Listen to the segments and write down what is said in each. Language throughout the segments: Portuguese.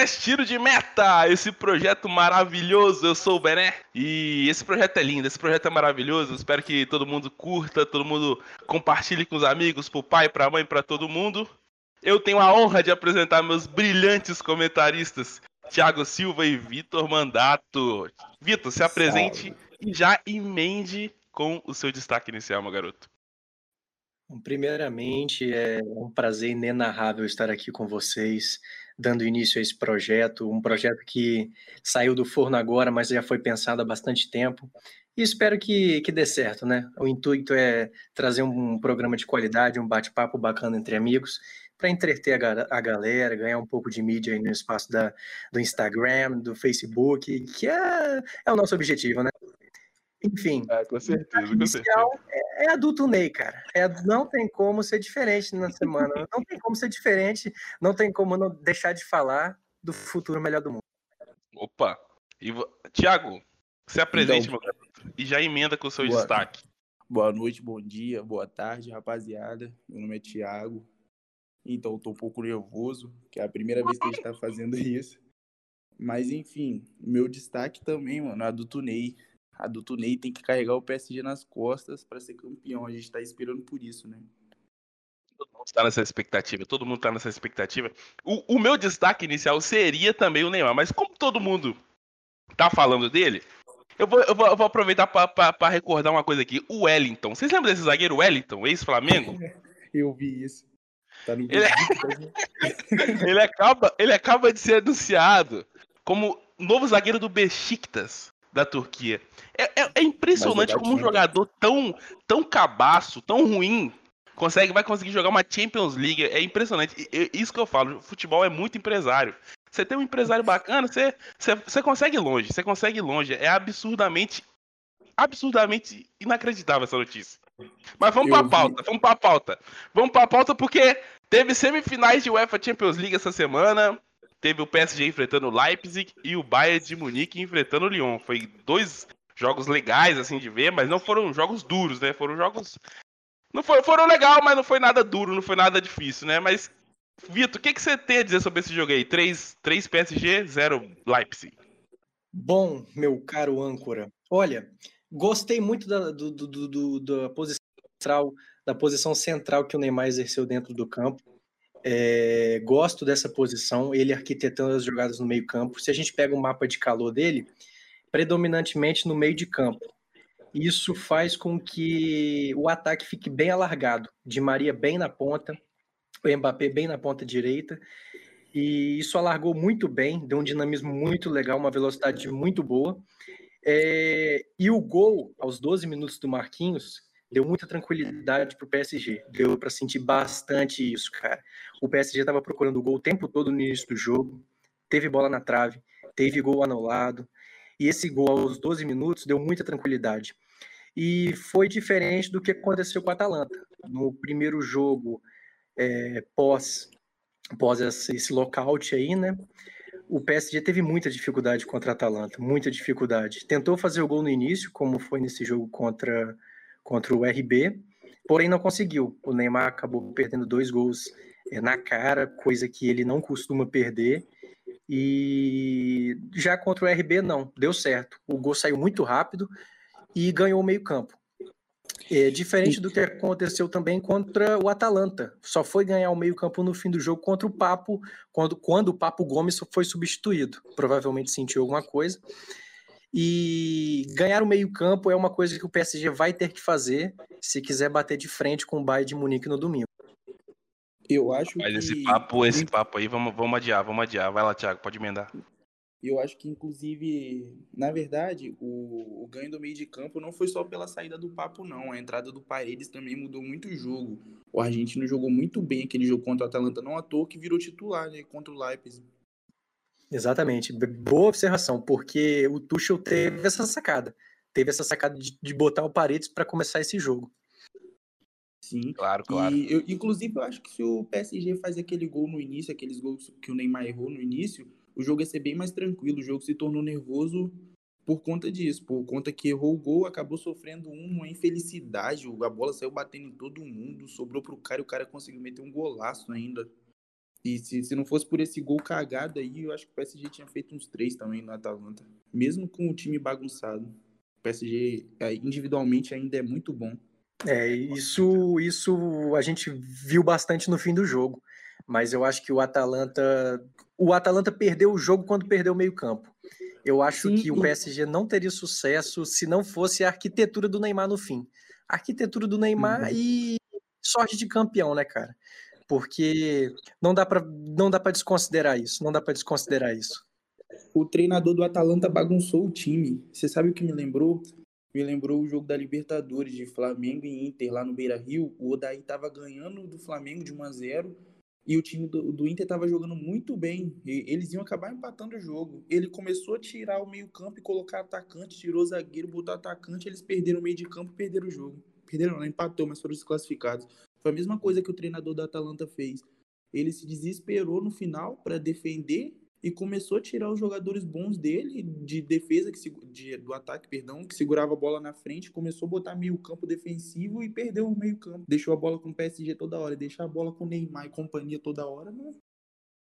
podcast Tiro de Meta, esse projeto maravilhoso. Eu sou o Bené e esse projeto é lindo, esse projeto é maravilhoso. Espero que todo mundo curta, todo mundo compartilhe com os amigos, pro pai, pra mãe, pra todo mundo. Eu tenho a honra de apresentar meus brilhantes comentaristas, Thiago Silva e Vitor Mandato. Vitor, se apresente Salve. e já emende com o seu destaque inicial, meu garoto. Primeiramente, é um prazer inenarrável estar aqui com vocês, dando início a esse projeto, um projeto que saiu do forno agora, mas já foi pensado há bastante tempo. E espero que, que dê certo, né? O intuito é trazer um programa de qualidade, um bate-papo bacana entre amigos, para entreter a, a, galera, ganhar um pouco de mídia aí no espaço da, do Instagram, do Facebook, que é, é o nosso objetivo, né? Enfim. Ah, com certeza, com certeza. É, é, adulto Ney, cara. É, não tem como ser diferente na semana. não tem como ser diferente. Não tem como não deixar de falar do futuro melhor do mundo. Opa! E, Tiago, se apresente, então, meu garoto, e já emenda com o seu boa, destaque. Boa noite, bom dia, boa tarde, rapaziada. Meu nome é Tiago. Então, tô um pouco nervoso, que é a primeira vez que a gente tá fazendo isso. Mas, enfim, meu destaque também, mano, é do Tunei a do Tunei tem que carregar o PSG nas costas para ser campeão. A gente está esperando por isso, né? Todo mundo está nessa expectativa, todo mundo está nessa expectativa. O, o, meu destaque inicial seria também o Neymar, mas como todo mundo tá falando dele, eu vou, eu vou, eu vou aproveitar para recordar uma coisa aqui. O Wellington, vocês lembram desse zagueiro Wellington, ex-Flamengo? eu vi isso. Tá no ele... ele, acaba, ele acaba de ser anunciado como novo zagueiro do Besiktas da Turquia. É, é, é impressionante como um jogador tão, tão cabaço, tão ruim, consegue, vai conseguir jogar uma Champions League. É impressionante. E, isso que eu falo, futebol é muito empresário. Você tem um empresário bacana, você, você, você consegue longe, você consegue longe. É absurdamente, absurdamente inacreditável essa notícia. Mas vamos para a pauta, vamos para a pauta. Vamos para a pauta porque teve semifinais de UEFA Champions League essa semana teve o PSG enfrentando o Leipzig e o Bayern de Munique enfrentando o Lyon. Foi dois jogos legais, assim, de ver, mas não foram jogos duros, né? Foram jogos. Não foi, foram legal, mas não foi nada duro, não foi nada difícil, né? Mas, Vitor, o que, que você tem a dizer sobre esse jogo aí? 3, 3 PSG, 0 Leipzig. Bom, meu caro âncora, olha, gostei muito da, do, do, do, da posição central, da posição central que o Neymar exerceu dentro do campo. É, gosto dessa posição, ele arquitetando as jogadas no meio-campo. Se a gente pega o um mapa de calor dele, predominantemente no meio de campo. Isso faz com que o ataque fique bem alargado. De Maria bem na ponta, o Mbappé bem na ponta direita. E isso alargou muito bem, deu um dinamismo muito legal, uma velocidade muito boa. É, e o gol, aos 12 minutos do Marquinhos, deu muita tranquilidade para o PSG. Deu para sentir bastante isso, cara. O PSG estava procurando o gol o tempo todo no início do jogo, teve bola na trave, teve gol anulado, e esse gol aos 12 minutos deu muita tranquilidade. E foi diferente do que aconteceu com o Atalanta. No primeiro jogo, é, pós, pós esse, esse lockout aí, né? O PSG teve muita dificuldade contra a Atalanta, muita dificuldade. Tentou fazer o gol no início, como foi nesse jogo contra, contra o RB, porém não conseguiu. O Neymar acabou perdendo dois gols é, na cara, coisa que ele não costuma perder. E já contra o RB, não, deu certo. O gol saiu muito rápido e ganhou o meio-campo. É, diferente do que aconteceu também contra o Atalanta. Só foi ganhar o meio-campo no fim do jogo contra o Papo, quando, quando o Papo Gomes foi substituído. Provavelmente sentiu alguma coisa. E ganhar o meio-campo é uma coisa que o PSG vai ter que fazer se quiser bater de frente com o Bayern de Munique no domingo. Eu acho Mas que... esse papo, esse papo aí, vamos, vamos adiar, vamos adiar. Vai lá, Thiago, pode emendar. Eu acho que, inclusive, na verdade, o, o, ganho do meio de campo não foi só pela saída do papo, não. A entrada do Paredes também mudou muito o jogo. O argentino jogou muito bem aquele jogo contra o Atalanta, não à toa que virou titular né, contra o Leipzig. Exatamente. Boa observação, porque o Tuchel teve essa sacada. Teve essa sacada de, de botar o Paredes para começar esse jogo. Sim. Claro, claro. E eu, inclusive, eu acho que se o PSG faz aquele gol no início, aqueles gols que o Neymar errou no início, o jogo ia ser bem mais tranquilo. O jogo se tornou nervoso por conta disso, por conta que errou o gol, acabou sofrendo uma infelicidade. A bola saiu batendo em todo mundo, sobrou pro cara e o cara conseguiu meter um golaço ainda. E se, se não fosse por esse gol cagado aí, eu acho que o PSG tinha feito uns três também no Atalanta. Mesmo com o time bagunçado. O PSG é, individualmente ainda é muito bom. É, isso, isso a gente viu bastante no fim do jogo. Mas eu acho que o Atalanta. O Atalanta perdeu o jogo quando perdeu o meio-campo. Eu acho Sim. que o PSG não teria sucesso se não fosse a arquitetura do Neymar no fim. A arquitetura do Neymar uhum. e sorte de campeão, né, cara? Porque não dá para não dá para desconsiderar isso, não dá para desconsiderar isso. O treinador do Atalanta bagunçou o time. Você sabe o que me lembrou? Me lembrou o jogo da Libertadores de Flamengo e Inter lá no Beira-Rio. O Odaí tava ganhando do Flamengo de 1 a 0 e o time do, do Inter estava jogando muito bem. eles iam acabar empatando o jogo. Ele começou a tirar o meio-campo e colocar atacante, tirou zagueiro, botou atacante, eles perderam o meio de campo e perderam o jogo. Perderam, não, empatou, mas foram desclassificados. Foi a mesma coisa que o treinador da Atalanta fez. Ele se desesperou no final para defender e começou a tirar os jogadores bons dele de defesa que de, do ataque, perdão, que segurava a bola na frente, começou a botar meio campo defensivo e perdeu o meio campo. Deixou a bola com o PSG toda hora, deixar a bola com o Neymar e companhia toda hora, não,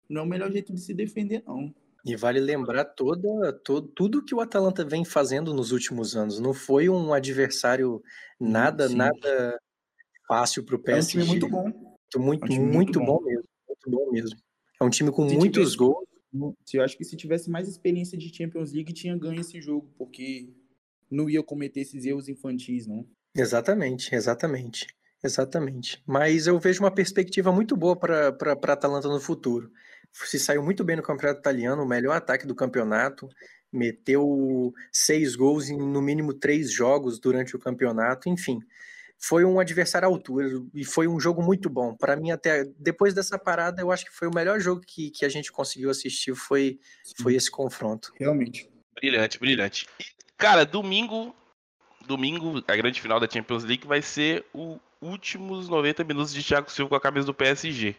não é o melhor jeito de se defender não. E vale lembrar toda, todo, tudo que o Atalanta vem fazendo nos últimos anos. Não foi um adversário nada, Sim. nada fácil para o PSG. É um time muito bom. Muito, é um muito, muito bom. bom. mesmo. Muito bom mesmo. É um time com se muitos tivesse, gols. Eu acho que se tivesse mais experiência de Champions League, tinha ganho esse jogo, porque não ia cometer esses erros infantis, não. Exatamente, exatamente. Exatamente. Mas eu vejo uma perspectiva muito boa para a Atalanta no futuro se saiu muito bem no campeonato italiano, o melhor ataque do campeonato, meteu seis gols em no mínimo três jogos durante o campeonato, enfim. Foi um adversário à altura e foi um jogo muito bom. Para mim, até depois dessa parada, eu acho que foi o melhor jogo que, que a gente conseguiu assistir. Foi, foi esse confronto. Realmente. Brilhante, brilhante. E, cara, domingo, domingo, a grande final da Champions League vai ser os últimos 90 minutos de Thiago Silva com a camisa do PSG.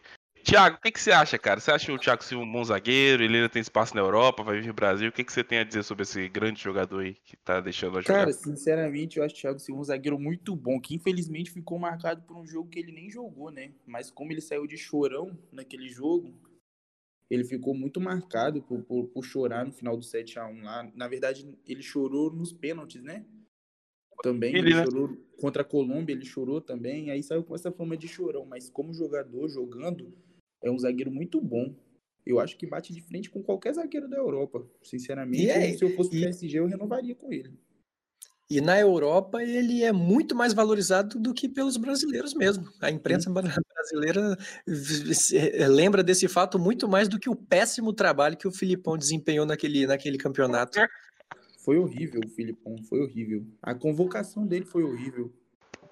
Tiago, o que, que você acha, cara? Você acha o Thiago Silva um bom zagueiro? Ele ainda tem espaço na Europa, vai vir no Brasil. O que, que você tem a dizer sobre esse grande jogador aí que tá deixando a jogar? Cara, sinceramente, eu acho o Thiago Silva um zagueiro muito bom, que infelizmente ficou marcado por um jogo que ele nem jogou, né? Mas como ele saiu de chorão naquele jogo, ele ficou muito marcado por, por, por chorar no final do 7 a 1 lá. Na verdade, ele chorou nos pênaltis, né? Também ele, ele né? chorou contra a Colômbia, ele chorou também. Aí saiu com essa fama de chorão, mas como jogador jogando, é um zagueiro muito bom. Eu acho que bate de frente com qualquer zagueiro da Europa. Sinceramente, é, se eu fosse e, PSG, eu renovaria com ele. E na Europa ele é muito mais valorizado do que pelos brasileiros mesmo. A imprensa brasileira lembra desse fato muito mais do que o péssimo trabalho que o Filipão desempenhou naquele, naquele campeonato. Foi horrível o Filipão, foi horrível. A convocação dele foi horrível.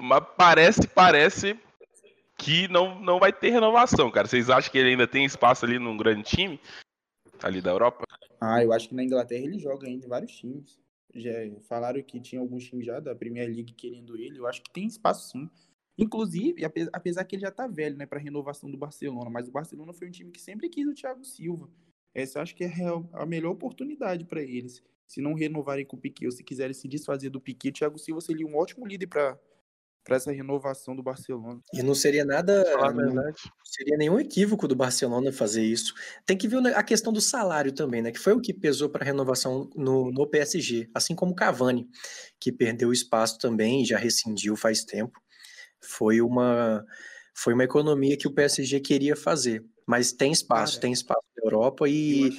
Mas parece, parece que não, não vai ter renovação, cara. Vocês acham que ele ainda tem espaço ali num grande time? Ali da Europa? Ah, eu acho que na Inglaterra ele joga ainda em vários times. Já falaram que tinha alguns times já da Premier League querendo ele. Eu acho que tem espaço sim. Inclusive, apesar que ele já tá velho, né, para renovação do Barcelona, mas o Barcelona foi um time que sempre quis o Thiago Silva. Essa eu acho que é a melhor oportunidade para eles. Se não renovarem com o Piquet ou se quiserem se desfazer do Piquet, o Thiago Silva seria um ótimo líder para para essa renovação do Barcelona. E não seria nada, não seria nenhum equívoco do Barcelona fazer isso. Tem que ver a questão do salário também, né? Que foi o que pesou para a renovação no, no PSG, assim como o Cavani, que perdeu espaço também, já rescindiu faz tempo. Foi uma foi uma economia que o PSG queria fazer, mas tem espaço, Cara, tem espaço na Europa e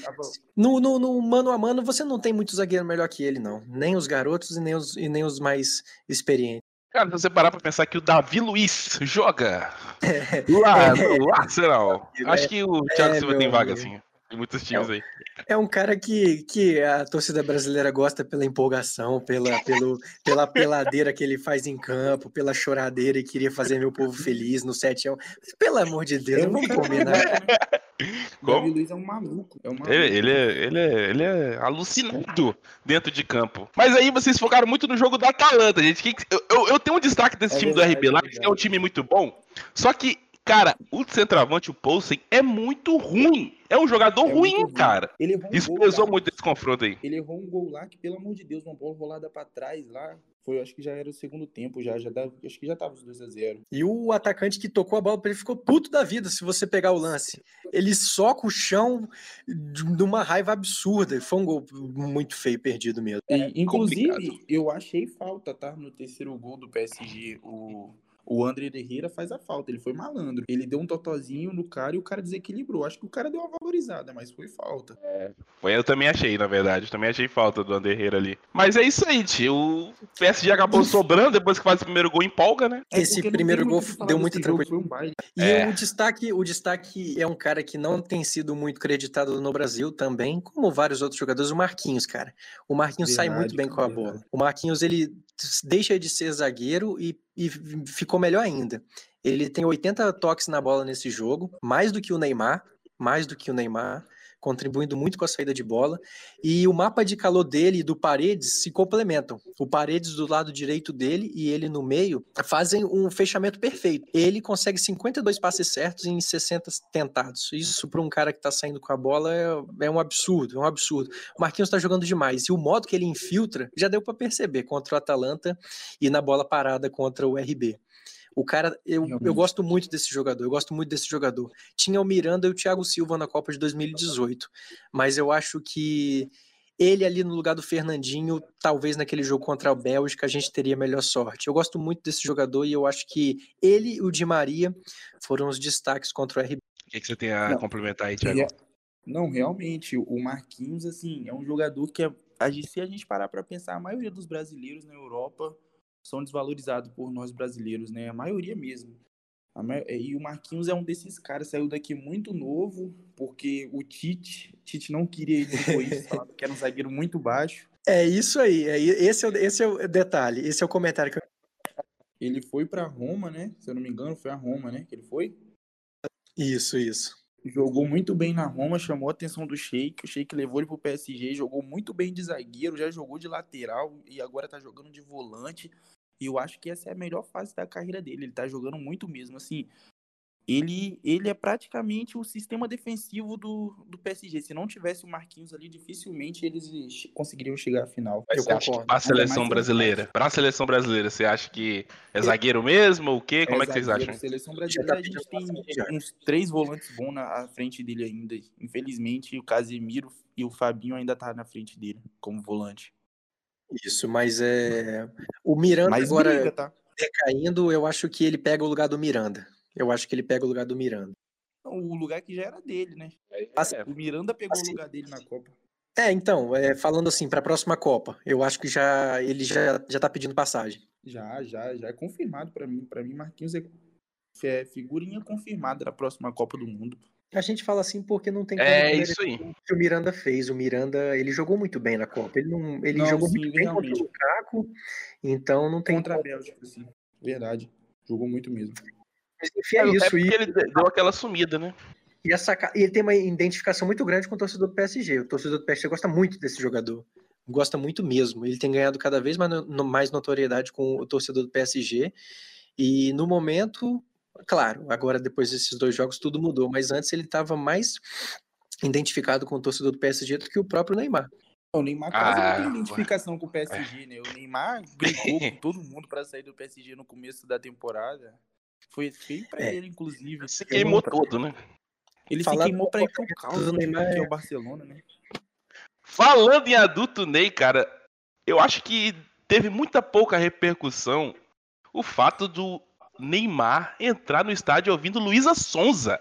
no, no, no, mano a mano você não tem muito zagueiro melhor que ele, não. Nem os garotos e nem os, e nem os mais experientes. Cara, se você parar pra pensar que o Davi Luiz joga lá no Arsenal, acho que o Thiago é, Silva tem vaga, assim. Tem muitos times é, aí. É um cara que, que a torcida brasileira gosta pela empolgação, pela, pelo, pela peladeira que ele faz em campo, pela choradeira e queria fazer meu povo feliz no 7 Pelo amor de Deus, não vamos combinar. O Davi Luiz é um maluco. É um maluco. Ele, ele, é, ele, é, ele é alucinado dentro de campo. Mas aí vocês focaram muito no jogo da Atalanta, gente. Eu, eu, eu tenho um destaque desse é time verdade, do RB lá, que é um time muito bom. Só que cara, o centroavante, o Poulsen, é muito ruim. É um jogador É ruim, ruim. cara. Ele errou um Isso pesou muito esse confronto aí. Ele errou um gol lá que, pelo amor de Deus, uma bola rolada pra trás lá. Foi, acho que já era o segundo tempo, já, já dava, acho que já tava os 2 a 0 E o atacante que tocou a bola ele ficou puto da vida se você pegar o lance. Ele soca o chão de uma raiva absurda. Foi um gol muito feio, perdido mesmo. E, inclusive, complicado. eu achei falta, tá? No terceiro gol do PSG, o, o André Herrera faz a falta. Ele foi malandro. Ele deu um totozinho no cara e o cara desequilibrou. Acho que o cara deu uma valorizada, mas foi falta. Foi, eu também achei, na verdade. Eu também achei falta do Ander Herrera ali. Mas é isso aí, tio. O PSG acabou sobrando depois que faz o primeiro gol, empolga, né? É Esse não primeiro gol muito deu tranquilidade. Foi um. E É. o destaque, o destaque é um cara que não tem sido muito creditado no Brasil também, como vários outros jogadores, o Marquinhos, cara. O Marquinhos sai Verdade, muito bem com a bola. verdade. O Marquinhos ele deixa de ser zagueiro e, e ficou melhor ainda. Ele tem 80 toques na bola nesse jogo, mais do que o Neymar, mais do que o Neymar, contribuindo muito com a saída de bola. E o mapa de calor dele e do Paredes se complementam. O Paredes do lado direito dele e ele no meio fazem um fechamento perfeito. Ele consegue 52 passes certos em 60 tentados. Isso para um cara que tá saindo com a bola é, é um absurdo, é um absurdo. O Marquinhos tá jogando demais e o modo que ele infiltra já deu para perceber contra o Atalanta e na bola parada contra o RB. O cara, eu, eu gosto muito desse jogador, eu gosto muito desse jogador. Tinha o Miranda e o Thiago Silva na Copa de 2018, mas eu acho que ele ali no lugar do Fernandinho, talvez naquele jogo contra a Bélgica, a gente teria melhor sorte. Eu gosto muito desse jogador e eu acho que ele e o Di Maria foram os destaques contra o RB. O que, que você tem a Não. complementar aí, Thiago? Rea- Não, realmente, o Marquinhos, assim, é um jogador que, é, a gente- se a gente parar pra pensar, a maioria dos brasileiros na Europa são desvalorizados por nós brasileiros, né? A maioria mesmo. A ma- E o Marquinhos é um desses caras, saiu daqui muito novo, porque o Tite, Tite não queria ele falava que era um zagueiro muito baixo. É isso aí, é, esse, é, o- esse é o detalhe, esse é o comentário que eu... Ele foi pra Roma, né? Se eu não me engano, foi a Roma, né? Que ele foi. Isso, isso. Jogou muito bem na Roma, chamou a atenção do Sheik. O Sheik levou ele pro PSG, jogou muito bem de zagueiro, já jogou de lateral e agora tá jogando de volante. E eu acho que essa é a melhor fase da carreira dele. Ele tá jogando muito mesmo. Assim, ele, ele é praticamente o sistema defensivo do, do PSG. Se não tivesse o Marquinhos ali, dificilmente eles conseguiriam chegar à final. Eu Você acha que concordo. pra seleção brasileira, pra seleção brasileira, você acha que é zagueiro mesmo ou o quê? Como é, que vocês acham? Seleção Já brasileira, tá a gente tem uns três volantes bons na à frente dele ainda. Infelizmente, o Casemiro e o Fabinho ainda tá na frente dele como volante. Isso, mas é. O Miranda Mas agora briga, tá? decaindo, eu acho que ele pega o lugar do Miranda. Eu acho que ele pega o lugar do Miranda. O lugar que já era dele, né? Assim, É, O Miranda pegou Assim. o lugar dele na Copa. É, então, é, falando assim, para a próxima Copa, eu acho que já ele já, já tá pedindo passagem. Já, já, já é confirmado pra mim. Pra mim, Marquinhos é, é figurinha confirmada na próxima Copa do Mundo. A gente fala assim porque não tem É como isso aí. o que o Miranda fez. O Miranda, ele jogou muito bem na Copa. Ele não, ele Não, jogou sim, muito bem contra o Lukaku, então não tem Contra a como. Bélgica, sim. Verdade. Jogou muito mesmo. Mas, enfim, é É isso. porque E, ele deu aquela sumida, né? e, essa, e ele tem uma identificação muito grande com o torcedor do PSG. O torcedor do PSG gosta muito desse jogador. Gosta muito mesmo. Ele tem ganhado cada vez mais notoriedade com o torcedor do PSG. E no momento, claro, agora depois desses dois jogos tudo mudou, mas antes ele estava mais identificado com o torcedor do PSG do que o próprio Neymar. O Neymar quase Ah, não tem identificação com o PSG, né? O Neymar brigou com todo mundo pra sair do PSG no começo da temporada. Foi feio pra É. ele, inclusive. Se queimou todo, né? Ele Falar se queimou pra ir pro caos, do que Neymar é é- o Barcelona, né? Falando em adulto Ney, cara, eu acho que teve muita pouca repercussão o fato do Neymar entrar no estádio ouvindo Luísa Sonza.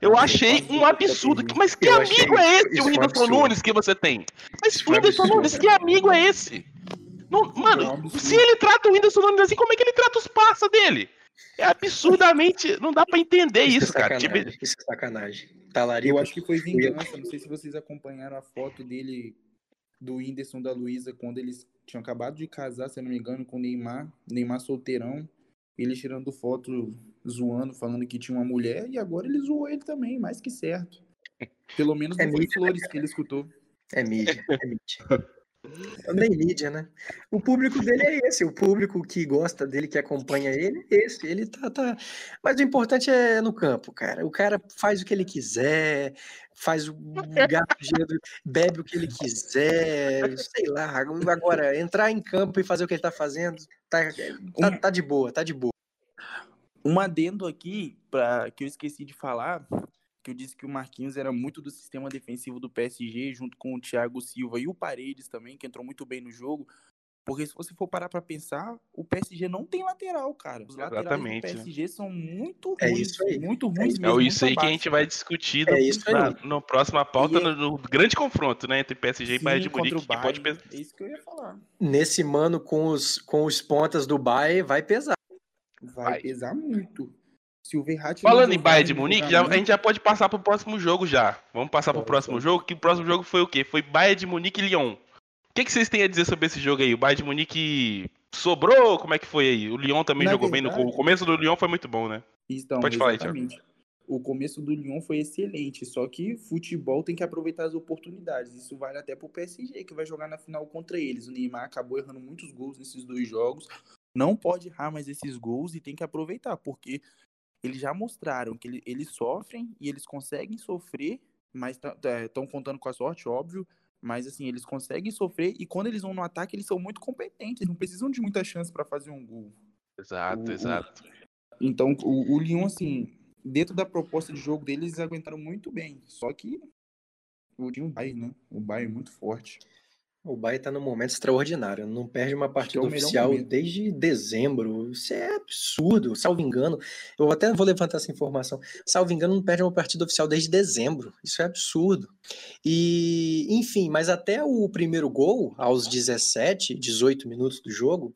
Eu achei quase um absurdo. perdi. Mas que Eu amigo é isso- esse, isso o um Whindersson. Nunes, que você tem? Mas Isso Whindersson absurdo. Nunes, que amigo é esse? Não, É mano, se ele trata o Whindersson Nunes assim, como é que ele trata os parça dele? É absurdamente. Não dá pra entender isso, é cara. Tipo, sacanagem. Isso é sacanagem. Talarico. Eu acho que foi vingança. Não sei se vocês acompanharam a foto dele, do Whindersson da Luísa, quando eles tinham acabado de casar, se eu não me engano, com o Neymar. Neymar solteirão. Ele tirando foto, zoando, falando que tinha uma mulher. E agora ele zoou ele também, mais que certo. Pelo menos É não foi mídia, flores que ele escutou. É mídia, é mídia. Nem mídia, né? O público dele é esse, o público que gosta dele, que acompanha ele, é esse. Ele tá, tá. Mas o importante é no campo, cara. O cara faz o que ele quiser, faz o gato bebe o que ele quiser, sei lá. Agora, entrar em campo e fazer o que ele tá fazendo, tá, tá, tá de boa, tá de boa. Um adendo aqui, pra, que eu esqueci de falar, que eu disse que o Marquinhos era muito do sistema defensivo do PSG, junto com o Thiago Silva e o Paredes também, que entrou muito bem no jogo. Porque se você for parar para pensar, o PSG não tem lateral, cara. Os laterais Exatamente. do PSG são muito é ruins, é muito ruins é mesmo. É isso aí que a gente vai discutir é no, na, no próxima pauta, no, no, grande confronto, né, entre PSG Sim, e Bayern de Munique, que pode pesar. É isso que eu ia falar. Nesse mano com os com os pontas do Bayern vai pesar. Vai, vai. pesar muito. Se o Verratti Falando em Bayern de Munique, já, a gente já pode passar pro próximo jogo já. Vamos passar pro próximo jogo, que o próximo jogo foi o quê? Foi Bayern de Munique e Lyon. O que, que vocês têm a dizer sobre esse jogo aí? O Bayern de Munique sobrou? Como é que foi aí? O Lyon também Na jogou verdade, bem no O começo do Lyon foi muito bom, né? Então, pode falar aí, Thiago. O começo do Lyon foi excelente, só que futebol tem que aproveitar as oportunidades. Isso vale até pro PSG, que vai jogar na final contra eles. O Neymar acabou errando muitos gols nesses dois jogos. Não pode errar mais esses gols e tem que aproveitar, porque eles já mostraram que ele, eles sofrem e eles conseguem sofrer, mas estão contando com a sorte, óbvio. Mas assim, eles conseguem sofrer e quando eles vão no ataque, eles são muito competentes, não precisam de muita chance para fazer um gol. Exato, o, exato. Então, o, o Lyon, assim, dentro da proposta de jogo deles, eles aguentaram muito bem. Só que o time Bayern, né? O Bayern é muito forte. O Bahia está num momento extraordinário. Não perde uma partida é oficial desde dezembro. Isso é absurdo. Salvo engano, eu até vou levantar essa informação. Salvo engano, não perde uma partida oficial desde dezembro. Isso é absurdo. E, enfim, mas até o primeiro gol, aos 17, 18 minutos do jogo,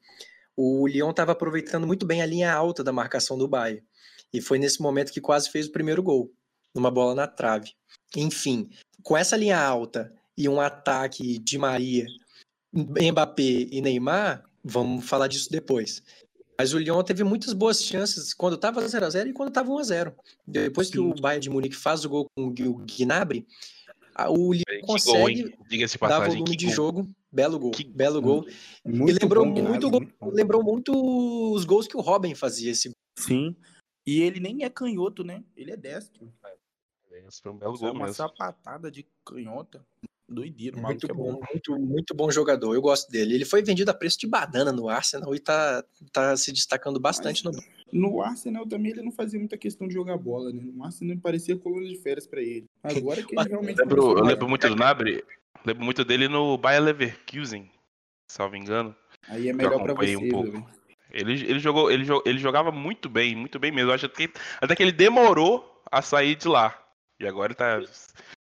o Lyon estava aproveitando muito bem a linha alta da marcação do Bahia. E foi nesse momento que quase fez o primeiro gol, numa bola na trave. Enfim, com essa linha alta e um ataque de Maria, Mbappé e Neymar, vamos falar disso depois. Mas o Lyon teve muitas boas chances quando estava 0 a 0 e quando estava 1 a 0 Depois Sim. que o Bayern de Munique faz o gol com o Gnabry, o Lyon que consegue gol, dar volume de gol. jogo. Belo gol, que... belo gol. Muito e lembrou bom, muito, gol, lembrou muito os gols que o Robin fazia esse Sim. E ele nem é canhoto, né? Ele é destro. É, foi um belo gol é uma mesmo. sapatada de canhota. Doideiro, muito é bom, muito, muito bom jogador. Eu gosto dele. Ele foi vendido a preço de banana no Arsenal e tá, tá se destacando bastante Mas, no. No Arsenal também ele não fazia muita questão de jogar bola, né? No Arsenal parecia coluna de férias para ele. Agora que ele realmente. Eu lembro, eu lembro muito do Nabri, lembro muito dele no Bayer Leverkusen, salvo engano. Aí é melhor para você, um pouco. Ele, ele, jogou, ele, ele jogava muito bem, muito bem mesmo. Acho que até que ele demorou a sair de lá. E agora ele tá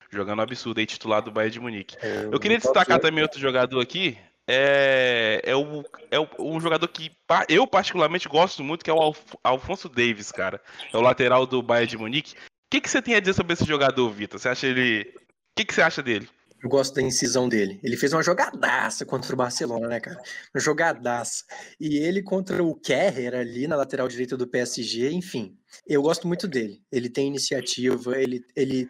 jogando absurdo aí, titular do Bayern de Munique. É, eu queria destacar também outro jogador aqui, é, é, o, é o, um jogador que eu particularmente gosto muito, que é o Alf, Alfonso Davis, cara. É o lateral do Bayern de Munique. O que, que você tem a dizer sobre esse jogador, Vitor? Você acha ele. O que, que você acha dele? Eu gosto da incisão dele. Ele fez uma jogadaça contra o Barcelona, né, cara? Uma jogadaça. E ele contra o Kerrer ali na lateral direita do PSG, enfim. Eu gosto muito dele. Ele tem iniciativa, ele, ele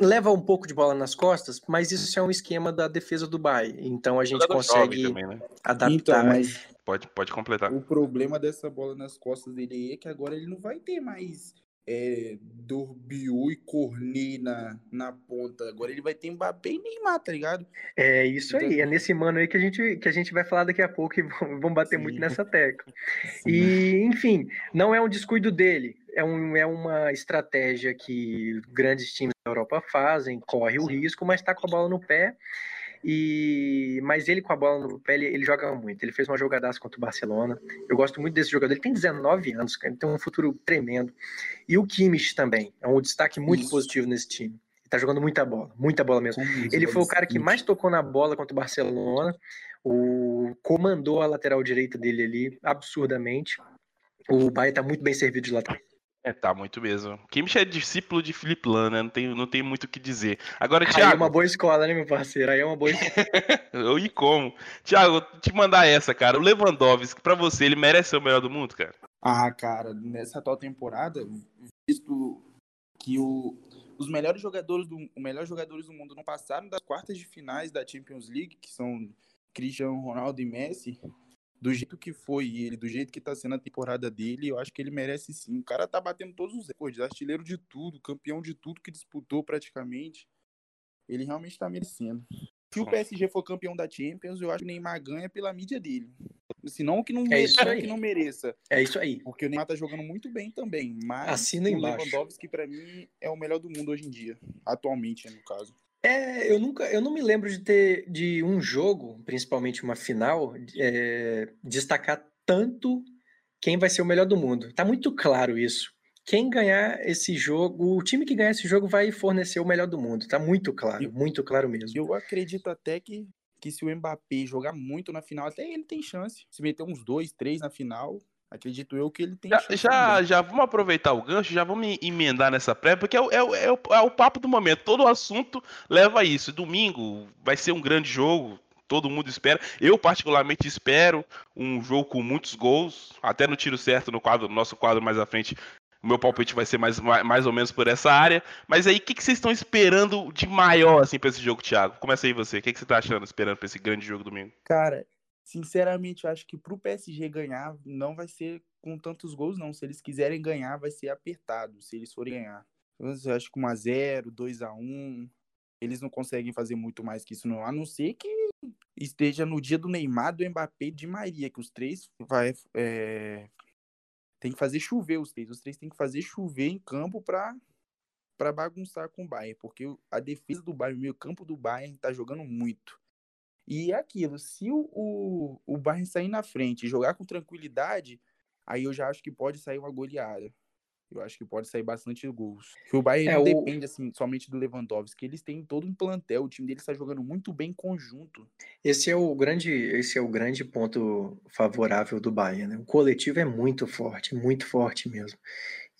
leva um pouco de bola nas costas, mas isso é um esquema da defesa do Bahia. Então a gente consegue também, né? adaptar. Então, mas pode, pode completar. O problema dessa bola nas costas dele é que agora ele não vai ter mais é, Dorbiu e Cornet na, na ponta. Agora ele vai ter Mbappé e Neymar, tá ligado? É isso então... aí, é nesse mano aí que a gente, que a gente vai falar daqui a pouco e vamos bater Sim. muito nessa tecla. Sim. E, enfim, não é um descuido dele, é, um, é uma estratégia que grandes times da Europa fazem, corre o risco, mas tá com a bola no pé e mas ele com a bola no pé, ele, ele, joga muito. Ele fez uma jogadaça contra o Barcelona. Eu gosto muito desse jogador. Ele tem 19 anos, cara. Ele tem um futuro tremendo. E o Kimmich também. É um destaque muito Isso. positivo nesse time. Ele tá jogando muita bola, muita bola mesmo. ele foi o cara que mais tocou na bola contra o Barcelona. O comandou a lateral direita dele ali absurdamente. O Bahia tá muito bem servido de lateral. É, tá muito mesmo. Kimmich é discípulo de Felipe Lan, né? Não tem, não tem muito o que dizer. Agora, Aí Thiago. é uma boa escola, né, meu parceiro? Aí é uma boa escola. e como? Thiago, te mandar essa, cara. O Lewandowski, pra você, ele merece ser o melhor do mundo, cara? Ah, cara, nessa atual temporada, visto que o, os melhores jogadores do, os melhores jogadores do mundo não passaram das quartas de finais da Champions League, que são Cristiano Ronaldo e Messi, do jeito que foi ele, do jeito que tá sendo a temporada dele, eu acho que ele merece sim. O cara tá batendo todos os recordes, artilheiro de tudo, campeão de tudo que disputou praticamente. Ele realmente tá merecendo. Se o PSG for campeão da Champions, eu acho que o Neymar ganha pela mídia dele. Se não que não, é mereça, que não mereça. É isso aí. Porque o Neymar tá jogando muito bem também. Mas Assina o embaixo. Lewandowski, pra mim, é o melhor do mundo hoje em dia. Atualmente, no caso. É, eu nunca, eu não me lembro de ter de um jogo, principalmente uma final, é, destacar tanto quem vai ser o melhor do mundo. Tá muito claro isso. Quem ganhar esse jogo, o time que ganhar esse jogo vai fornecer o melhor do mundo. Tá muito claro, eu, muito claro mesmo. Eu acredito até que, que se o Mbappé jogar muito na final, até ele tem chance. Se meter uns dois, três na final, Acredito eu que ele tem. Já, já, já, vamos aproveitar o gancho, já vamos emendar nessa pré, porque é o, é, o, é, o, é o papo do momento. Todo o assunto leva a isso. Domingo vai ser um grande jogo, todo mundo espera. Eu, particularmente, espero um jogo com muitos gols, até no tiro certo no quadro, no nosso quadro mais à frente. O meu palpite vai ser mais, mais ou menos por essa área. Mas aí, o que, que vocês estão esperando de maior assim, para esse jogo, Thiago? Começa aí você. O que, que você está achando, esperando para esse grande jogo domingo? Cara, Sinceramente, eu acho que pro PSG ganhar não vai ser com tantos gols, não. Se eles quiserem ganhar, vai ser apertado, se eles forem ganhar. Eu acho que 1x0, 2x1. Eles não conseguem fazer muito mais que isso, não. A não ser que esteja no dia do Neymar, do Mbappé e de Maria, que os três vai, é... tem que fazer chover os três. Os três tem que fazer chover em campo para para bagunçar com o Bayern, porque a defesa do Bayern, o meio campo do Bayern tá jogando muito. E é aquilo, se o, o, o Bayern sair na frente e jogar com tranquilidade, aí eu já acho que pode sair uma goleada. Eu acho que pode sair bastante gols. Que o Bayern é, não o... depende assim, somente do Lewandowski, eles têm todo um plantel, o time deles está jogando muito bem em conjunto. Esse é o grande, esse é o grande ponto favorável do Bayern, né? O coletivo é muito forte, muito forte mesmo.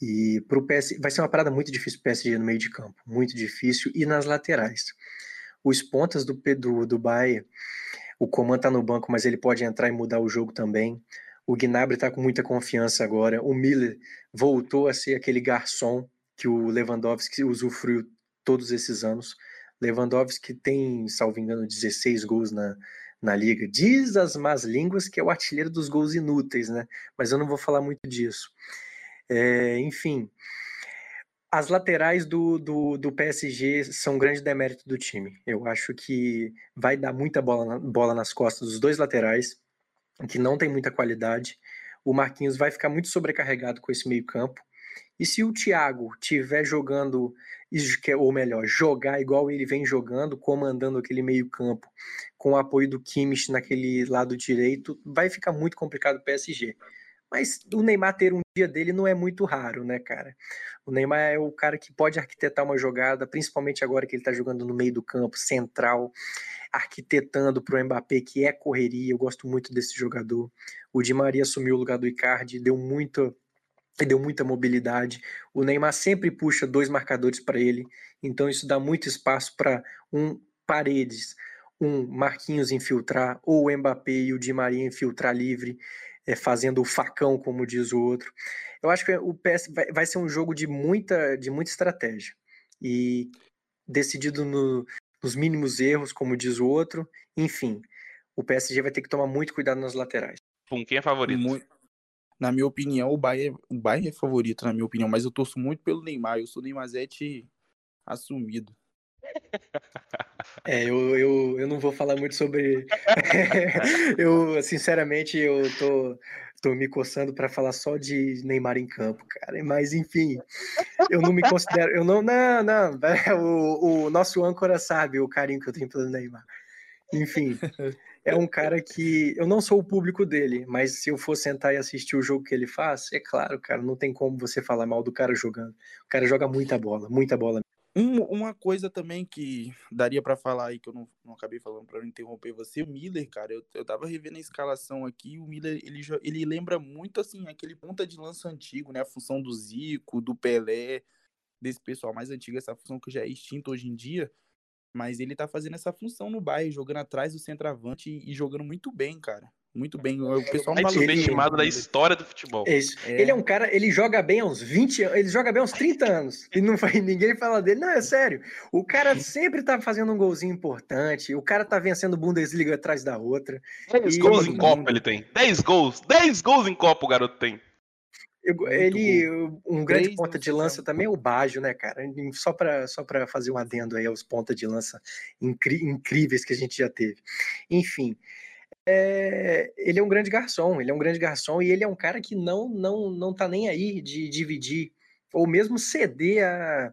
E pro PS vai ser uma parada muito difícil pro PSG no meio de campo, muito difícil e nas laterais. Os pontas do, do, do Bahia, o Coman tá no banco, mas ele pode entrar e mudar o jogo também. O Gnabry tá com muita confiança agora. O Miller voltou a ser aquele garçom que o Lewandowski usufruiu todos esses anos. Lewandowski tem, salvo engano, 16 gols na, na liga. Diz as más línguas que é o artilheiro dos gols inúteis, né? Mas eu não vou falar muito disso. É, enfim, as laterais do, do, do, PSG são um grande demérito do time. Eu acho que vai dar muita bola, bola nas costas dos dois laterais, que não tem muita qualidade. O Marquinhos vai ficar muito sobrecarregado com esse meio-campo. E se o Thiago tiver jogando, ou melhor, jogar igual ele vem jogando, comandando aquele meio-campo, com o apoio do Kimmich naquele lado direito, vai ficar muito complicado o PSG. Mas o Neymar ter um dia dele não é muito raro, né, cara? O Neymar é o cara que pode arquitetar uma jogada, principalmente agora que ele tá jogando no meio do campo, central, arquitetando pro Mbappé, que é correria. Eu gosto muito desse jogador. O Di Maria assumiu o lugar do Icardi, deu muito deu muita mobilidade. O Neymar sempre puxa dois marcadores para ele, então isso dá muito espaço para um Paredes, um Marquinhos infiltrar, ou o Mbappé e o Di Maria infiltrar livre é, fazendo o facão, como diz o outro. Eu acho que o PS vai, vai ser um jogo de muita, de muita estratégia e decidido no, nos mínimos erros, como diz o outro. Enfim, o PSG vai ter que tomar muito cuidado nas laterais. Pum, quem é favorito? Muito, na minha opinião, o Bayern, o Bayern é favorito, na minha opinião, mas eu torço muito pelo Neymar. Eu sou Neymarzete assumido. É, eu, eu, eu não vou falar muito sobre. eu, sinceramente, eu tô, tô me coçando para falar só de Neymar em campo, cara. Mas, enfim, eu não me considero. Eu não. Não, não. O, o nosso âncora sabe o carinho que eu tenho pelo Neymar. Enfim, é um cara que. Eu não sou o público dele, mas se eu for sentar e assistir o jogo que ele faz, é claro, cara, não tem como você falar mal do cara jogando. O cara joga muita bola, muita bola. Um, uma coisa também que daria para falar aí, que eu não, não acabei falando para não interromper você, o Miller, cara, eu, eu tava revendo a escalação aqui, o Miller, ele, ele lembra muito, assim, aquele ponta de lança antigo, né, a função do Zico, do Pelé, desse pessoal mais antigo, essa função que já é extinta hoje em dia, mas ele tá fazendo essa função no bairro, jogando atrás do centroavante e, e jogando muito bem, cara, Muito bem. O pessoal mais subestimado da história do futebol. É isso. É. Ele é um cara, ele joga bem há uns 20 anos, ele joga bem há uns 30 anos. E não vai, ninguém fala dele. Não, é sério. O cara sempre tá fazendo um golzinho importante. O cara tá vencendo Bundesliga atrás da outra. 10 e... gols em Copa ele tem. 10 gols. 10 gols em Copa o garoto tem. Eu, ele, um grande ponta de lança também é o Baggio, né, cara? Só para só fazer um adendo aí aos pontas de lança incríveis que a gente já teve. Enfim, é, ele é um grande garçom, ele é um grande garçom e ele é um cara que não não não tá nem aí de dividir ou mesmo ceder a,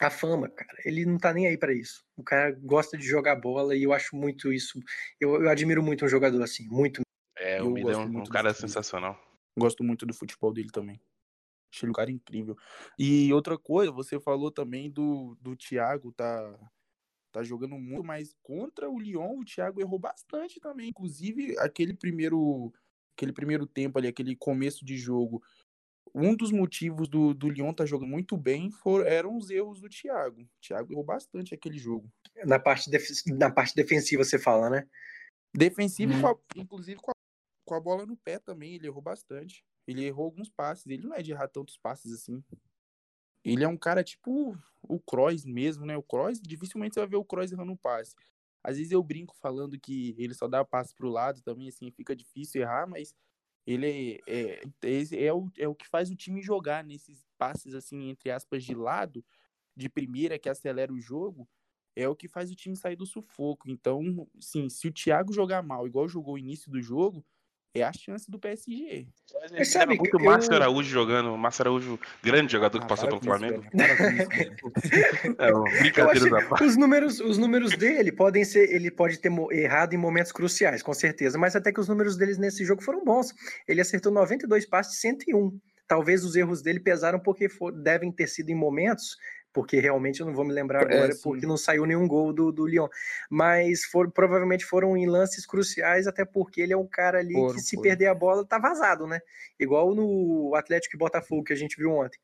a fama, cara. Ele não tá nem aí para isso. O cara gosta de jogar bola e eu acho muito isso. Eu, eu admiro muito um jogador assim, muito. É, o Mida é um, um cara sensacional. Gosto muito do futebol dele também. Achei ele um cara incrível. E outra coisa, você falou também do, do Thiago tá, tá jogando muito, mas contra o Lyon o Thiago errou bastante também. Inclusive, aquele primeiro, aquele primeiro tempo ali, aquele começo de jogo, um dos motivos do, do Lyon tá jogando muito bem for, eram os erros do Thiago. O Thiago errou bastante aquele jogo. Na parte, def na parte defensiva você fala, né? Defensivo, hum. inclusive com a com a bola no pé também, ele errou bastante. Ele errou alguns passes, ele não é de errar tantos passes assim. Ele é um cara tipo o Kroos mesmo, né? O Kroos, dificilmente você vai ver o Kroos errando um passe. Às vezes eu brinco falando que ele só dá passe pro lado também, assim, fica difícil errar, mas ele é, é, é, o, é o que faz o time jogar nesses passes, assim, entre aspas, de lado, de primeira, que acelera o jogo, é o que faz o time sair do sufoco. Então, sim, se o Thiago jogar mal, igual jogou o início do jogo, é a chance do PSG. Mas sabe, muito eu... Márcio Araújo jogando, Márcio Araújo, grande jogador que ah, passou pelo Flamengo. é, brincadeira da Os números, os números dele podem ser, ele pode ter errado em momentos cruciais, com certeza, mas até que os números deles nesse jogo foram bons. Ele acertou 92 passes, 101. Talvez os erros dele pesaram porque for, devem ter sido em momentos porque realmente eu não vou me lembrar é, agora, é, porque não saiu nenhum gol do, do Lyon. Mas for, provavelmente foram em lances cruciais, até porque ele é um cara ali que se perder a bola tá vazado, né? Igual no Atlético e Botafogo que a gente viu ontem.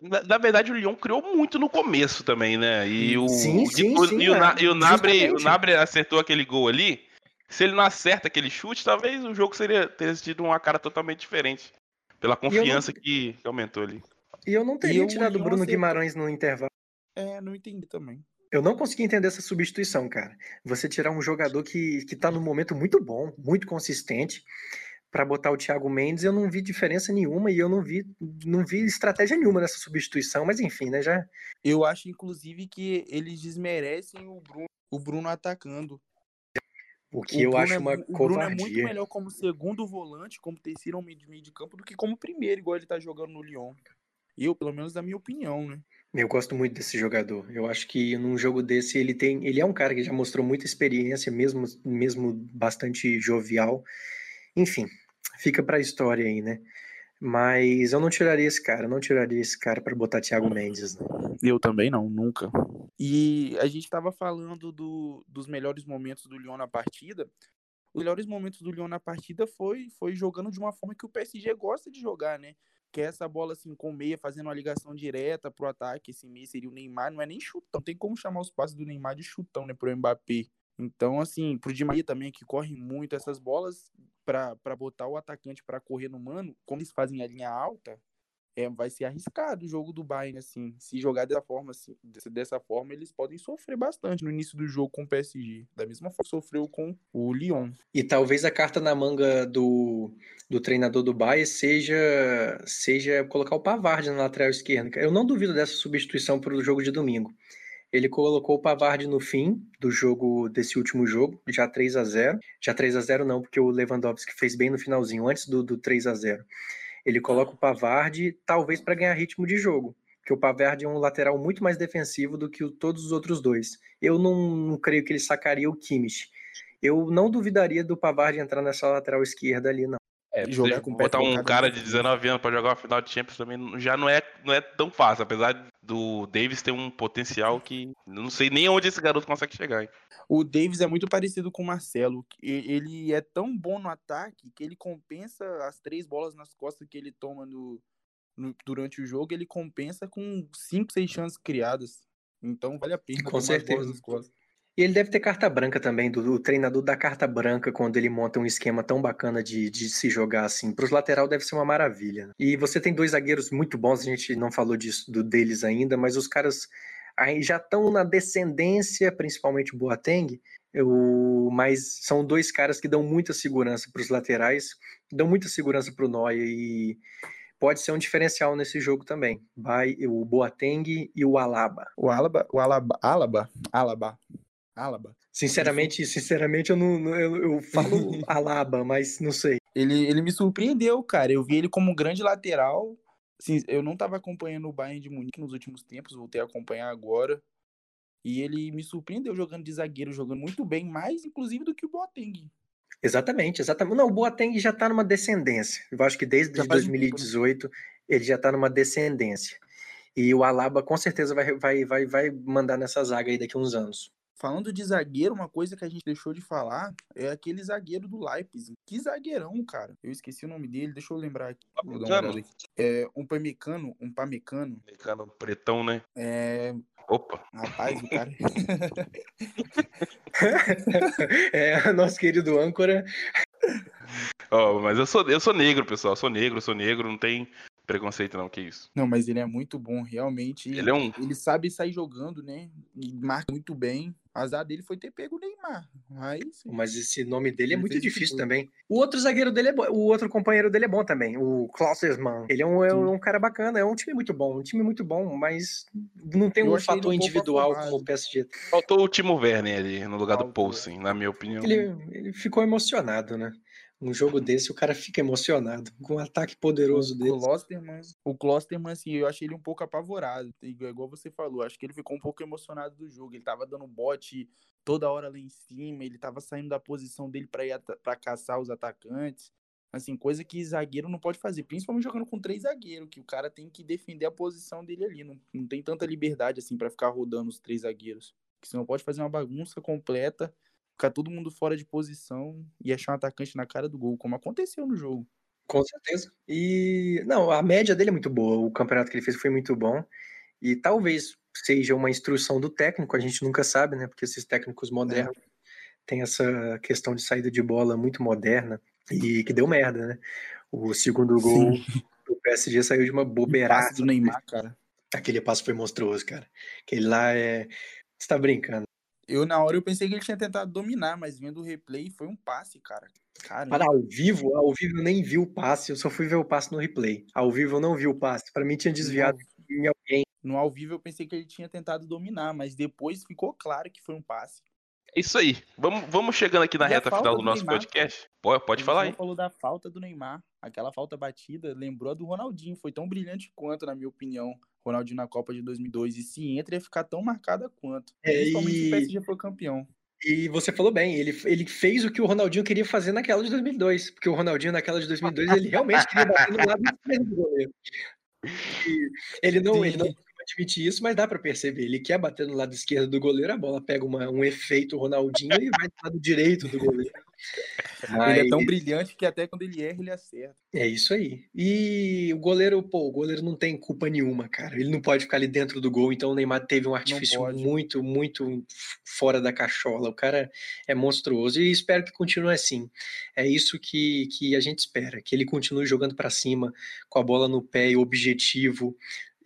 Na, na, verdade, o Lyon criou muito no começo também, né? E o, sim, sim, o, sim, e, o, é, e o, Nabre, o Nabre acertou aquele gol ali. Se ele não acerta aquele chute, talvez o jogo seria ter tido uma cara totalmente diferente. Pela confiança não... que, que aumentou ali. E eu não teria tirado o Bruno Guimarães no intervalo. É, não entendi também. Eu não consegui entender essa substituição, cara. Você tirar um jogador que, que tá num momento muito bom, muito consistente, para botar o Thiago Mendes, eu não vi diferença nenhuma e eu não vi, não vi estratégia nenhuma nessa substituição, mas enfim, né, já... Eu acho, inclusive, que eles desmerecem o Bruno, o Bruno atacando. O que o eu Bruno acho é, uma o covardia. O Bruno é muito melhor como segundo volante, como terceiro de meio de campo, do que como primeiro, igual ele tá jogando no Lyon. Eu, pelo menos, da minha opinião, né? Eu gosto muito desse jogador. Eu acho que num jogo desse ele tem, ele é um cara que já mostrou muita experiência, mesmo mesmo bastante jovial. Enfim, fica para a história aí, né? Mas eu não tiraria esse cara, não tiraria esse cara para botar Thiago Mendes. Né? Eu também não, nunca. E a gente estava falando do, dos melhores momentos do Lyon na partida. Os melhores momentos do Lyon na partida foi, foi jogando de uma forma que o PSG gosta de jogar, né? Que é essa bola assim com meia fazendo uma ligação direta pro ataque, esse meia seria o Neymar, não é nem chutão, tem como chamar os passes do Neymar de chutão, né, pro Mbappé. Então, assim, pro Di Maria também, que corre muito essas bolas, para botar o atacante para correr no mano, como eles fazem a linha alta, é, vai ser arriscado o jogo do Bayern, assim. Se jogar dessa forma, assim, dessa forma, eles podem sofrer bastante no início do jogo com o PSG. Da mesma forma que sofreu com o Lyon. E talvez a carta na manga do, do treinador do Bayern seja, seja colocar o Pavard na lateral esquerda. Eu não duvido dessa substituição para o jogo de domingo. Ele colocou o Pavard no fim do jogo desse último jogo, já 3 a 0 Já 3 a 0 não, porque o Lewandowski fez bem no finalzinho, antes do, do 3 a 0 ele coloca o Pavard, talvez para ganhar ritmo de jogo, porque o Pavard é um lateral muito mais defensivo do que o, todos os outros dois. Eu não, não, creio que ele sacaria o Kimmich. Eu não duvidaria do Pavard entrar nessa lateral esquerda ali, não. É, jogar com botar um cara de 19 anos para jogar uma final de Champions também já não é, não é tão fácil, apesar do Davis ter um potencial que não sei nem onde esse garoto consegue chegar. Hein? O Davis é muito parecido com o Marcelo. Ele é tão bom no ataque que ele compensa as três bolas nas costas que ele toma no, no durante o jogo, ele compensa com cinco, seis chances criadas. Então vale a pena. Com certeza. E ele deve ter carta branca também, do, do treinador da carta branca, quando ele monta um esquema tão bacana de, de se jogar assim. Para os lateral deve ser uma maravilha. Né? E você tem dois zagueiros muito bons, a gente não falou disso do, deles ainda, mas os caras aí já estão na descendência, principalmente o Boateng, eu, mas são dois caras que dão muita segurança para os laterais, dão muita segurança para o Noia e pode ser um diferencial nesse jogo também. Vai o Boateng e o Alaba. O Alaba, o Alaba, Alaba, Alaba. Alaba. Sinceramente, sinceramente eu não eu, eu falo Alaba, mas não sei. Ele, ele me surpreendeu, cara. Eu vi ele como um grande lateral. Assim, eu não estava acompanhando o Bayern de Munique nos últimos tempos, voltei a acompanhar agora. E ele me surpreendeu jogando de zagueiro, jogando muito bem, mais inclusive do que o Boateng. Exatamente, exatamente. Não, o Boateng já está numa descendência. Eu acho que desde 2018 um tempo, né? ele já está numa descendência. E o Alaba com certeza vai, vai, vai, vai mandar nessa zaga aí daqui a uns anos. Falando de zagueiro, uma coisa que a gente deixou de falar é aquele zagueiro do Leipzig. Que zagueirão, cara. Eu esqueci o nome dele, deixa eu lembrar aqui. Pamecano? É, um Pamecano, um Pamecano. Pamecano pretão, né? É... Opa. Rapaz, o cara... é, nosso querido âncora. Oh, mas eu sou, eu sou negro, pessoal. Eu sou negro, eu sou negro, não tem preconceito, não, que isso. Não, mas ele é muito bom, realmente. Ele é um. Ele sabe sair jogando, né? E marca muito bem. O azar dele foi ter pego o Neymar. Mas, mas esse nome dele é muito difícil também. O outro zagueiro dele é bom, o outro companheiro dele é bom também, o Klausmann. Ele é um, é um cara bacana, é um time muito bom, um time muito bom, mas não tem Eu um fator um individual como o PSG. Faltou o Timo Werner ali no lugar Faltou. do Poulsen, na minha opinião. Ele, ele ficou emocionado, né? Um jogo desse, o cara fica emocionado com um ataque poderoso o dele. Klosterman, o Klosterman, assim, eu achei ele um pouco apavorado, igual você falou, acho que ele ficou um pouco emocionado do jogo, ele tava dando bote toda hora lá em cima, ele tava saindo da posição dele para ir para caçar os atacantes. Assim, coisa que zagueiro não pode fazer, principalmente jogando com três zagueiros, que o cara tem que defender a posição dele ali, não, não tem tanta liberdade assim para ficar rodando os três zagueiros. Porque senão pode fazer uma bagunça completa ficar todo mundo fora de posição e achar um atacante na cara do gol, como aconteceu no jogo. Com certeza. E não, a média dele é muito boa. O campeonato que ele fez foi muito bom. E talvez seja uma instrução do técnico, a gente nunca sabe, né? Porque esses técnicos modernos é. têm essa questão de saída de bola muito moderna e que deu merda, né? O segundo gol Sim. do PSG saiu de uma bobeirada. do Neymar, cara. Aquele passo foi monstruoso, cara. Aquele lá é. Você tá brincando. Eu, na hora, eu pensei que ele tinha tentado dominar, mas vendo o replay, foi um passe, cara. Caramba. Para ao vivo, ao vivo eu nem vi o passe, eu só fui ver o passe no replay. Ao vivo eu não vi o passe, para mim tinha desviado em alguém. No ao vivo eu pensei que ele tinha tentado dominar, mas depois ficou claro que foi um passe. É isso aí. Vamos, vamos chegando aqui na e reta final do, do nosso Neymar, podcast. Pode, pode falar aí. falou da falta do Neymar. Aquela falta batida lembrou a do Ronaldinho. Foi tão brilhante quanto, na minha opinião, Ronaldinho na Copa de 2002. E se entra, ia ficar tão marcada quanto. É, principalmente e... se o PSG for campeão. E você falou bem, ele, ele fez o que o Ronaldinho queria fazer naquela de 2002. Porque o Ronaldinho naquela de 2002, ele realmente queria bater no lado do goleiro. ele não, ele não admitir isso, mas dá para perceber. Ele quer bater no lado esquerdo do goleiro, a bola pega uma, um efeito Ronaldinho e vai do lado direito do goleiro. Mas... Ele é tão brilhante que até quando ele erra, ele acerta. É isso aí. E o goleiro, pô, o goleiro não tem culpa nenhuma, cara. Ele não pode ficar ali dentro do gol, então o Neymar teve um artifício muito, muito fora da cachola. O cara é monstruoso e espero que continue assim. É isso que, que a gente espera, que ele continue jogando para cima, com a bola no pé, objetivo,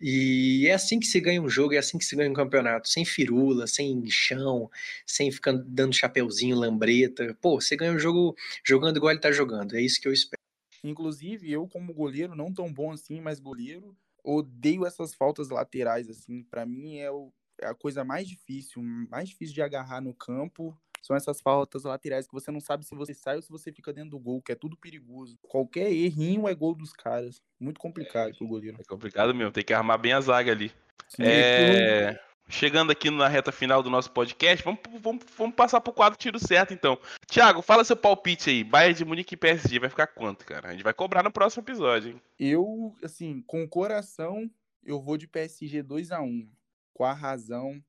e é assim que se ganha um jogo, é assim que se ganha um campeonato, sem firula, sem chão, sem ficar dando chapeuzinho, lambreta. Pô, você ganha um jogo jogando igual ele tá jogando, é isso que eu espero. Inclusive, eu como goleiro, não tão bom assim, mas goleiro, odeio essas faltas laterais, assim, para mim é, o, é a coisa mais difícil, mais difícil de agarrar no campo, são essas faltas laterais que você não sabe se você sai ou se você fica dentro do gol, que é tudo perigoso. Qualquer errinho é gol dos caras. Muito complicado é, pro goleiro. É complicado mesmo, tem que armar bem a zaga ali. Sim, é... Chegando aqui na reta final do nosso podcast, vamos, vamos, vamos passar pro quadro tiro certo, então. Thiago, fala seu palpite aí. Bayern de Munique e PSG vai ficar quanto, cara? A gente vai cobrar no próximo episódio, hein? Eu, assim, com o coração, eu vou de PSG 2 a 1 Com a razão,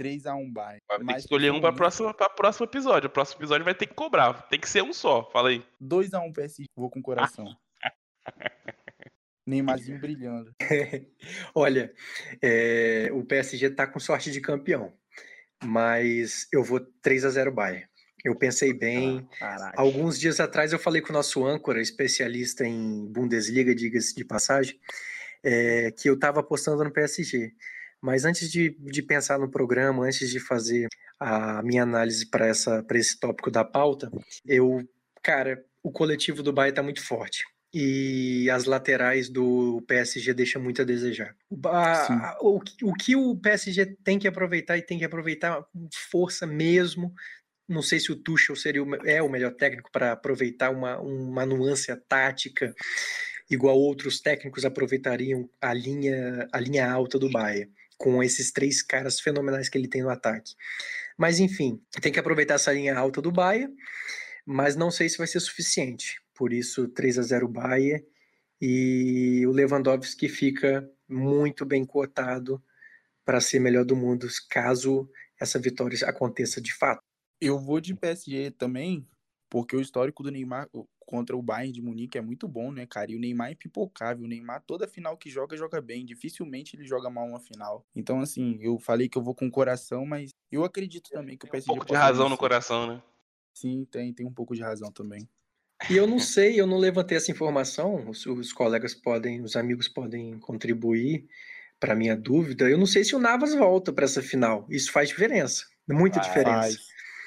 3x1 Bayern. Vai ter que escolher um para próximo, pra próximo episódio. O próximo episódio vai ter que cobrar. Tem que ser um só. Fala aí. 2x1 PSG. Vou com o coração. Neymarzinho brilhando. Olha, é, o PSG tá com sorte de campeão. mas eu vou 3 a 0 Bayern. Eu pensei bem. Ah, Alguns dias atrás eu falei com o nosso âncora, especialista em Bundesliga, diga-se de passagem, é, que eu estava apostando no PSG. Mas antes de, de pensar no programa, antes de fazer a minha análise para esse tópico da pauta, eu, cara, o coletivo do Bahia está muito forte. E as laterais do PSG deixam muito a desejar. A, o, o que o PSG tem que aproveitar e tem que aproveitar força mesmo não sei se o Tuchel seria o, é o melhor técnico para aproveitar uma, uma nuance tática, igual outros técnicos aproveitariam a linha, a linha alta do Bayern, com esses três caras fenomenais que ele tem no ataque. Mas enfim, tem que aproveitar essa linha alta do Bayern, mas não sei se vai ser suficiente. Por isso, 3 a 0 Bayern e o Lewandowski fica muito bem cotado para ser melhor do mundo, caso essa vitória aconteça de fato. Eu vou de PSG também, porque o histórico do Neymar contra o Bayern de Munique é muito bom, né, cara? E o Neymar é pipocável. O Neymar, toda final que joga, joga bem. Dificilmente ele joga mal uma final. Então, assim, eu falei que eu vou com o coração, mas eu acredito também que o PSG. Tem um pouco de razão no coração, né? Sim, tem, tem um pouco de razão também. E eu não sei, eu não levantei essa informação. Os, os colegas podem, os amigos podem contribuir para minha dúvida. Eu não sei se o Navas volta para essa final. Isso faz diferença, muita diferença. Faz.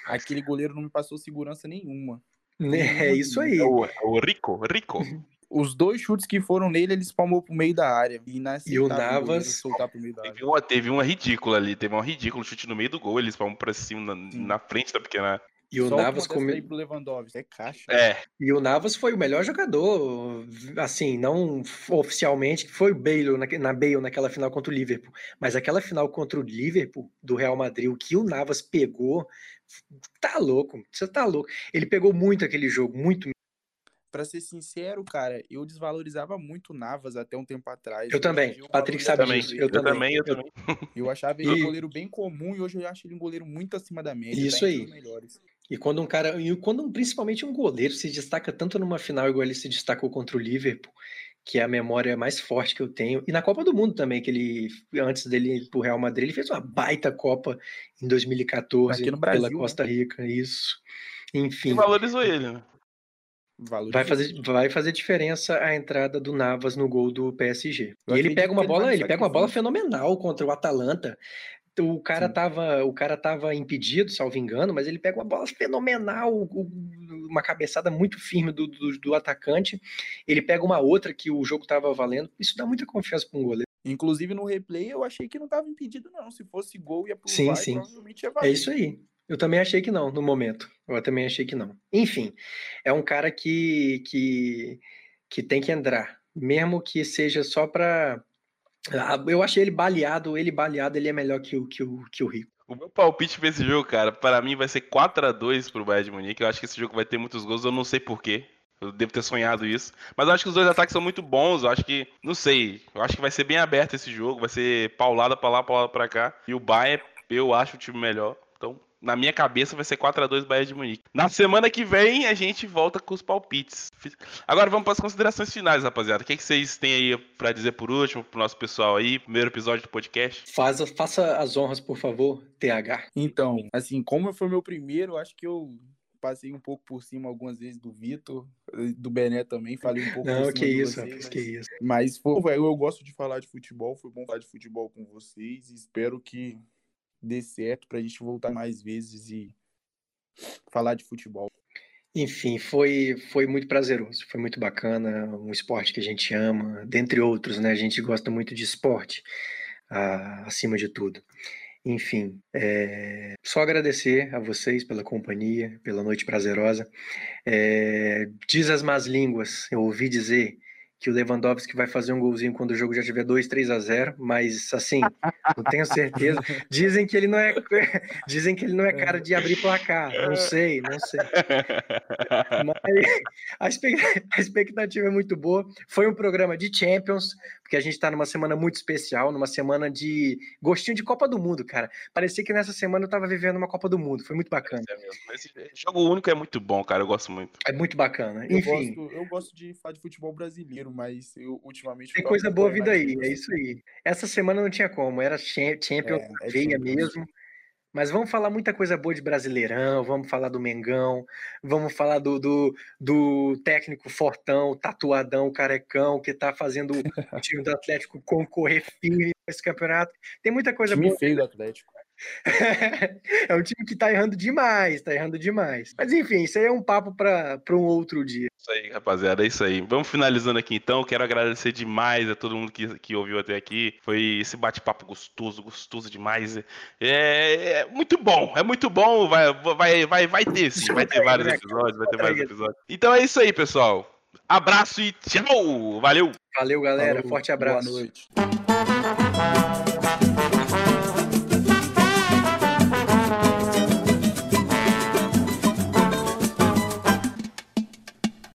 Aquele goleiro não me passou segurança nenhuma. É isso aí. O, o Rico, Rico. Os dois chutes que foram nele, ele espalmou pro meio da área. E, e o Navas meio da área. Teve uma, teve uma ridícula ali, teve um ridículo chute no meio do gol, ele espalmou pra cima, na, na frente da pequena e o Só Navas come... pro Lewandowski, é caixa. É. E o Navas foi o melhor jogador, assim, não oficialmente, foi o Bale na, na Bale naquela final contra o Liverpool, mas aquela final contra o Liverpool do Real Madrid, o que o Navas pegou, tá louco, você tá louco. Ele pegou muito aquele jogo, muito Pra ser sincero, cara, eu desvalorizava muito o Navas até um tempo atrás. Eu, também. Patrick sabe disso. Eu, eu, também. Eu também. Eu achava ele e... um goleiro bem comum e hoje eu acho ele um goleiro muito acima da média. Isso tá aí. E quando um cara, e quando principalmente um goleiro se destaca tanto numa final igual ele se destacou contra o Liverpool, que é a memória mais forte que eu tenho, e na Copa do Mundo também, que ele antes dele ir pro Real Madrid, ele fez uma baita Copa em 2014 Brasil, pela né? Costa Rica, isso. Enfim. E valorizou ele, né? Vai fazer, vai fazer diferença a entrada do Navas no gol do PSG. Eu e ele pega uma bola, ele pega uma bola fenomenal contra o Atalanta o cara Sim. tava, o cara tava impedido, salvo engano, mas ele pega uma bola fenomenal, uma cabeçada muito firme do, do, do atacante. Ele pega uma outra que o jogo tava valendo. Isso dá muita confiança para um goleiro. Inclusive no replay eu achei que não tava impedido não. Se fosse gol ia pro sim, VAR, sim. provavelmente ia valer. É isso aí. Eu também achei que não, no momento. Eu também achei que não. Enfim, é um cara que que que tem que entrar, mesmo que seja só para ah, eu achei ele baleado, ele baleado, ele é melhor que o, que o, que o Rico. O meu palpite pra esse jogo, cara, para mim vai ser 4 a 2 pro Bayern de Munique. Eu acho que esse jogo vai ter muitos gols, eu não sei porquê. Eu devo ter sonhado isso. Mas eu acho que os dois ataques são muito bons. Eu acho que, não sei, eu acho que vai ser bem aberto esse jogo. Vai ser paulada pra lá, paulada pra cá. E o Bayern, eu acho o time melhor. Então, na minha cabeça vai ser 4 a 2 Bayern de Munique. Na semana que vem a gente volta com os palpites. Agora vamos para as considerações finais, rapaziada. O que, é que vocês têm aí para dizer por último pro nosso pessoal aí, primeiro episódio do podcast? Faz, faça as honras, por favor, TH. Então, assim, como foi meu primeiro, acho que eu passei um pouco por cima algumas vezes do Vitor, do Bené também, falei um pouco Não, por que cima isso, vocês, mas, que isso. Mas foi, eu, eu gosto de falar de futebol, foi bom falar de futebol com vocês e espero que dê certo para a gente voltar mais vezes e falar de futebol. Enfim, foi, foi muito prazeroso, foi muito bacana, um esporte que a gente ama, dentre outros, né? A gente gosta muito de esporte, ah, acima de tudo. Enfim, é, só agradecer a vocês pela companhia, pela noite prazerosa. É, diz as más línguas, eu ouvi dizer que o Lewandowski vai fazer um golzinho quando o jogo já tiver 2, 3 a 0, mas assim, não tenho certeza. Dizem que ele não é dizem que ele não é cara de abrir placar. Não sei, não sei. Mas a expectativa é muito boa. Foi um programa de Champions, porque a gente está numa semana muito especial, numa semana de gostinho de Copa do Mundo, cara. Parecia que nessa semana eu estava vivendo uma Copa do Mundo. Foi muito bacana. É Mas jogo único é muito bom, cara. Eu gosto muito. É muito bacana. Eu Enfim. Gosto, eu gosto de falar de futebol brasileiro mas eu ultimamente. Tem coisa boa vindo aí, é isso aí. Essa semana não tinha como, era Champions, é, é veia mesmo. Mas vamos falar muita coisa boa de Brasileirão, vamos falar do Mengão, vamos falar do, do, do técnico fortão, tatuadão, carecão, que tá fazendo o time do Atlético concorrer firme nesse campeonato. Tem muita coisa time boa. feio do Atlético. é um time que tá errando demais, tá errando demais. Mas enfim, isso aí é um papo para um outro dia. Isso aí, rapaziada, é isso aí. Vamos finalizando aqui então. Quero agradecer demais a todo mundo que, que ouviu até aqui. Foi esse bate-papo gostoso, gostoso demais. É, é, muito bom, é muito bom. Vai, vai, vai, vai ter sim, vai ter vários episódios, vai ter vários episódios. Então é isso aí, pessoal. Abraço e tchau! Valeu! Valeu, galera. Falou, Forte abraço. Boa noite.